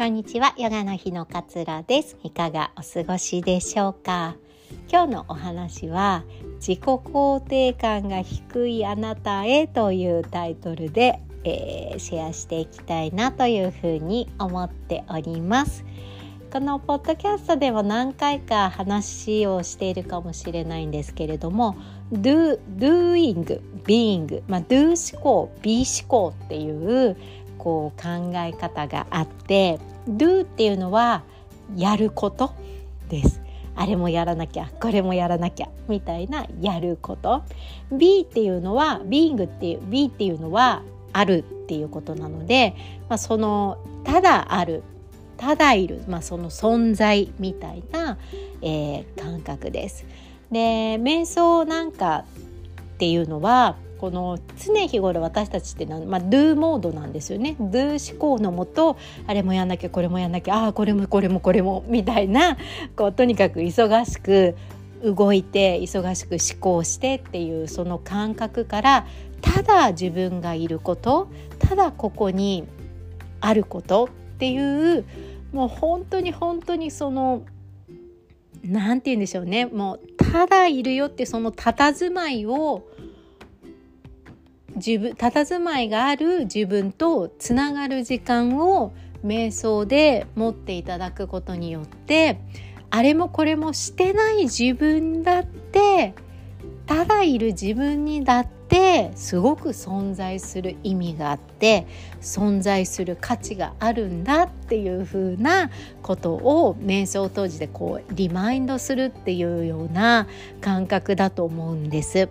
こんにちは、ヨガの日のかつらです。いかがお過ごしでしょうか？今日のお話は自己肯定感が低いあなたへというタイトルで、えー、シェアしていきたいなというふうに思っております。このポッドキャストでも何回か話をしているかもしれないんですけれども do, doing, being、まあ、do 思考 be 思考っていうこう考え方があって do っていうのはやることですあれもやらなきゃこれもやらなきゃみたいなやること B っていうのは being っていう B っていうのはあるっていうことなので、まあ、そのただあるただいる、まあ、その存在みたいな、えー、感覚です。で瞑想なんかっていうのはこの常日頃私たちってな、まあ、do モードなんですよね。do 思考のもとあれもやんなきゃこれもやんなきゃああこれもこれもこれもみたいなこうとにかく忙しく動いて忙しく思考してっていうその感覚からただ自分がいることただここにあることっていうもう本当に本当にその何て言うんでしょうね。もうただいるよってその佇まいを自分佇まいがある自分とつながる時間を瞑想で持っていただくことによってあれもこれもしてない自分だってただいる自分にだってすごく存在する意味があって存在する価値があるんだっていう風なことを瞑想当時でこうリマインドするっていうような感覚だと思うんです。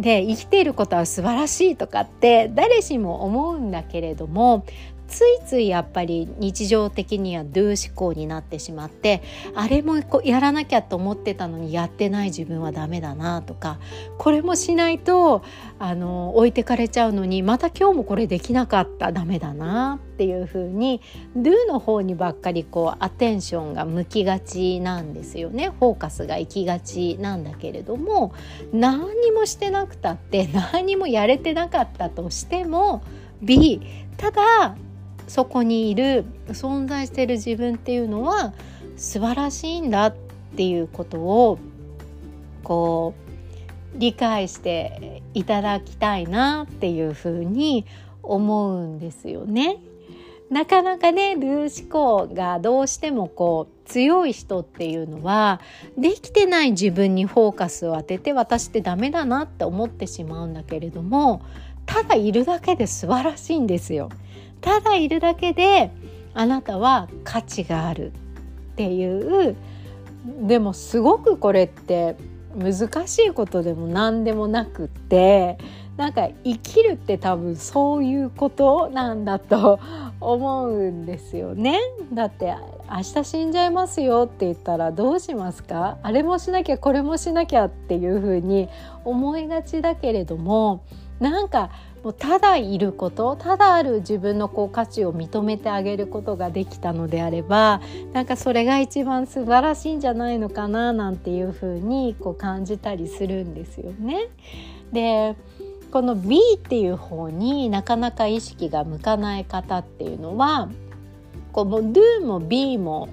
で生きていることは素晴らしいとかって誰しも思うんだけれどもついついやっぱり日常的には do 思考になってしまってあれもこうやらなきゃと思ってたのにやってない自分はダメだなとかこれもしないとあの置いてかれちゃうのにまた今日もこれできなかったダメだなっていう風に do の方にばっかりこうアテンションが向きがちなんですよね。フォーカスが行きがちなんだけれども何にもしてなくたって何もやれてなかったとしても B ただそこにいる存在している自分っていうのは素晴らしいんだっていうことをこう理解していただきたいなっていうふうに思うんですよね。なかなかねルー思考がどうしてもこう強い人っていうのはできてない自分にフォーカスを当てて私ってダメだなって思ってしまうんだけれどもただいるだけで素晴らしいんですよ。ただいるだけであなたは価値があるっていうでもすごくこれって難しいことでも何でもなくってなんか生きるって多分そういうことなんだと思うんですよね。だって明日死んじゃいますよって言ったらどうしますか？あれもしなきゃこれもしなきゃっていうふうに思いがちだけれどもなんかもうただいることただある自分のこう価値を認めてあげることができたのであればなんかそれが一番素晴らしいんじゃないのかななんていうふうにこう感じたりするんですよね。でこの B っていう方になかなか意識が向かない方っていうのはこうもう Do も B も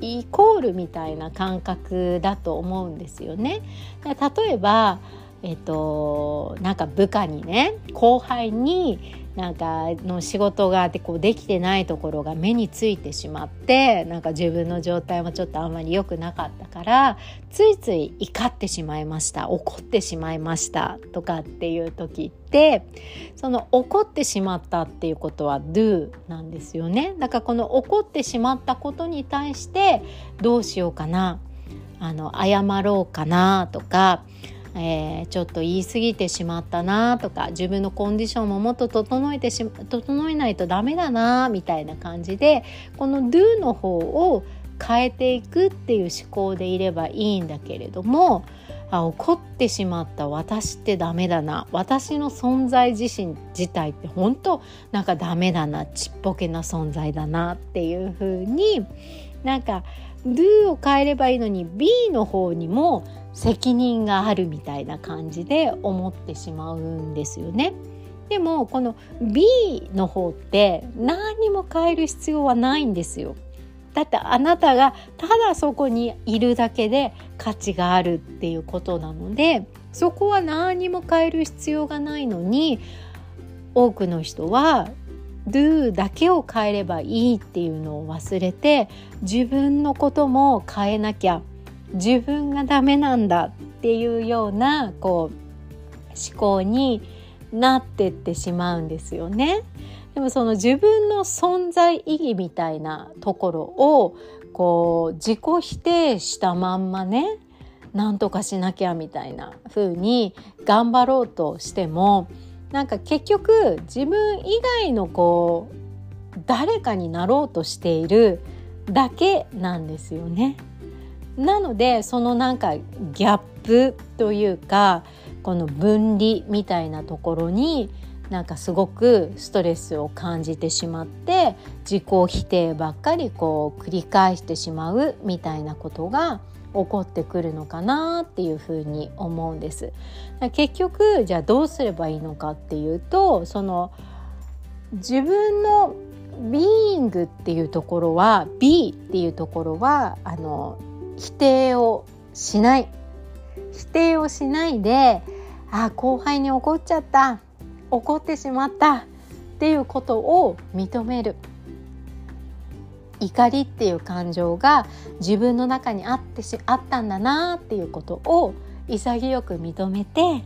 イコールみたいな感覚だと思うんですよね。例えばえっと、なんか部下にね後輩になんかの仕事があってこうできてないところが目についてしまってなんか自分の状態もちょっとあんまり良くなかったからついつい怒ってしまいました。怒ってしまいました。とかっていう時ってその怒ってしまったっていうことは do なんですよね。だからこの怒ってしまったことに対してどうしようかな。あの謝ろうかなとかえー、ちょっと言い過ぎてしまったなとか自分のコンディションももっと整えてし整えないとダメだなみたいな感じでこの do の方を変えていくっていう思考でいればいいんだけれどもあ怒ってしまった私ってダメだな。私の存在自身自体って本当なんかダメだな。ちっぽけな存在だなっていう風になんか do を変えればいいのに B の方にも責任があるみたいな感じで思ってしまうんですよね。でもこの B の方って何も変える必要はないんですよ。だってあなたがただそこにいるだけで価値があるっていうことなのでそこは何も変える必要がないのに多くの人は do だけを変えればいいっていうのを忘れて自分のことも変えなきゃ自分がダメなんだっていうようなこう思考になってってしまうんですよね。でもその自分の存在意義みたいなところをこう自己否定したまんまねなんとかしなきゃみたいな風に頑張ろうとしてもなんか結局自分以外のこう誰かになろうとしているだけなんですよね。なのでそのなんかギャップというかこの分離みたいなところになんかすごくストレスを感じてしまって自己否定ばっかりこう繰り返してしまうみたいなことが起こってくるのかなっていうふうに思うんです。結局じゃあどうすればいいのかっていうとその自分のビーイングっていうところは B っていうところはあの否定をしない。否定をしないであ後輩に怒っちゃった。怒ってしまった。っていうことを認める。怒りっていう感情が自分の中にあってしあったんだな。っていうことを潔く認めて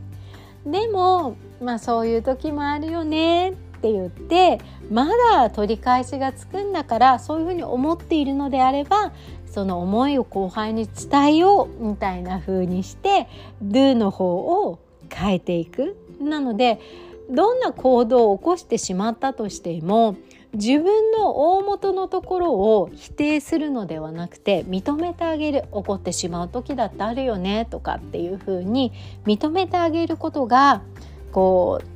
でもまあそういう時もあるよね。って言ってまだ取り返しがつくんだからそういうふうに思っているのであればその思いを後輩に伝えようみたいな風にして Do の方を変えていく。なのでどんな行動を起こしてしまったとしても自分の大元のところを否定するのではなくて認めてあげる怒ってしまう時だってあるよねとかっていう風に認めてあげることがこう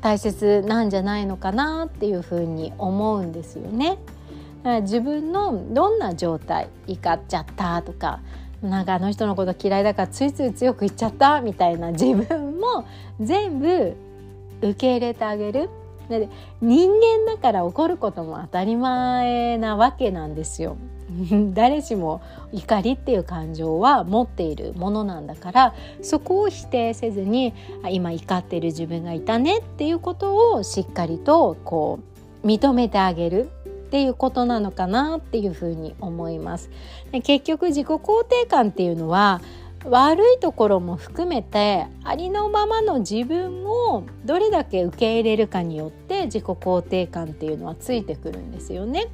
大切なんじゃないのかなっていう風に思うんですよね。自分のどんな状態怒っちゃったとかなんかあの人のこと嫌いだからついつい強く言っちゃったみたいな自分も全部受け入れてあげるで人間だから怒ることも当たり前なわけなんですよ。誰しも怒りっていう感情は持っているものなんだからそこを否定せずに今怒ってる自分がいたねっていうことをしっかりとこう認めてあげるっていうことなのかなっていうふうに思います。結局自己肯定感っていうのは悪いところも含めてありのままの自分をどれだけ受け入れるかによって自己肯定感っていうのはついてくるんですよね。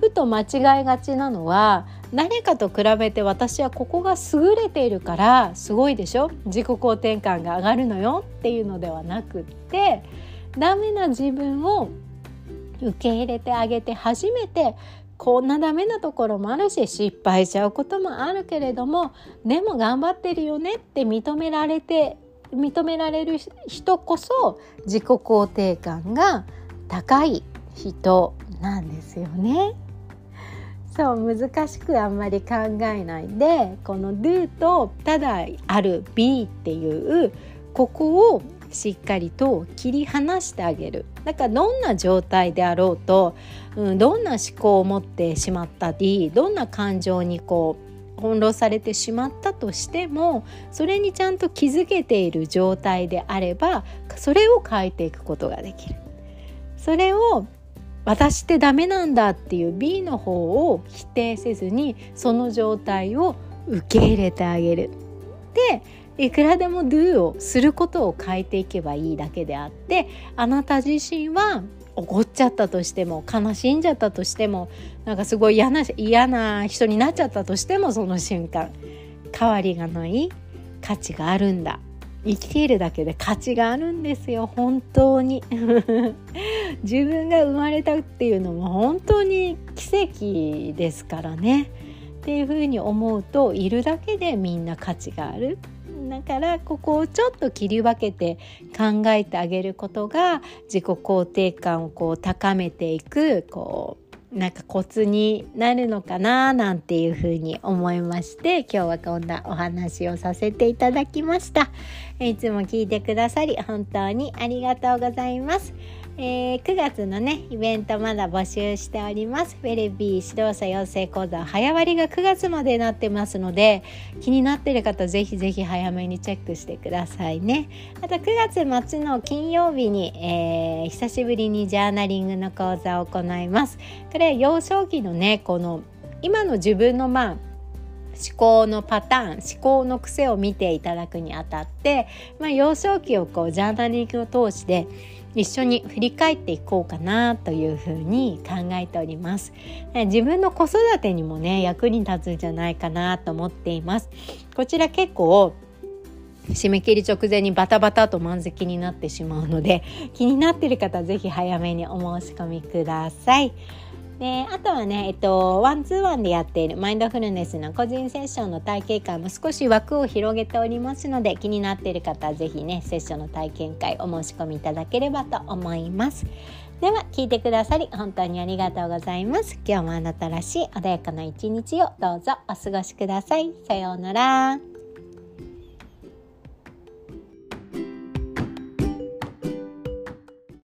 ふと間違いがちなのは誰かと比べて私はここが優れているからすごいでしょ？自己肯定感が上がるのよっていうのではなくってダメな自分を受け入れてあげて初めてこんなダメなところもあるし失敗しちゃうこともあるけれどもでも頑張ってるよねって認められて認められる人こそ自己肯定感が高い人なんですよね。そう難しくあんまり考えないでこの do とただある be っていうここをしっかりと切り離してあげるだからどんな状態であろうと、うん、どんな思考を持ってしまったりどんな感情にこう翻弄されてしまったとしてもそれにちゃんと気づけている状態であればそれを変えていくことができる。それを私ってダメなんだっていう B の方を否定せずにその状態を受け入れてあげる。でいくらでも do をすることを変えていけばいいだけであってあなた自身は怒っちゃったとしても悲しんじゃったとしてもなんかすごい嫌な嫌な人になっちゃったとしてもその瞬間変わりがない価値があるんだ。生きているだけで価値があるんですよ。本当に。自分が生まれたっていうのも本当に奇跡ですからね。っていうふうに思うといるだけでみんな価値がある。だからここをちょっと切り分けて考えてあげることが自己肯定感をこう高めていくこうなんかコツになるのかななんていうふうに思いまして今日はこんなお話をさせていただきました。いつも聞いてくださり本当にありがとうございます。えー、9月のねイベントまだ募集しております。フェレビー指導者養成講座早割が9月までなってますので気になってる方ぜひぜひ早めにチェックしてくださいね。あと9月末の金曜日に、えー、久しぶりにジャーナリングの講座を行います。これ幼少期のねこの今の自分のまあ思考のパターン思考の癖を見ていただくにあたって、まあ、幼少期をこうジャーナリングを通して一緒に振り返っていこうかなというふうに考えております自分の子育てにもね役に立つんじゃないかなと思っていますこちら結構締め切り直前にバタバタと満席になってしまうので気になっている方是非早めにお申し込みください。であとはね、えっと、ワンツーワンでやっているマインドフルネスの個人セッションの体験会も少し枠を広げておりますので気になっている方は是非ねセッションの体験会お申し込みいただければと思います。では聞いてくださり本当にありがとうございます。今日もあなたらしい穏やかな一日をどうぞお過ごしください。さようなら。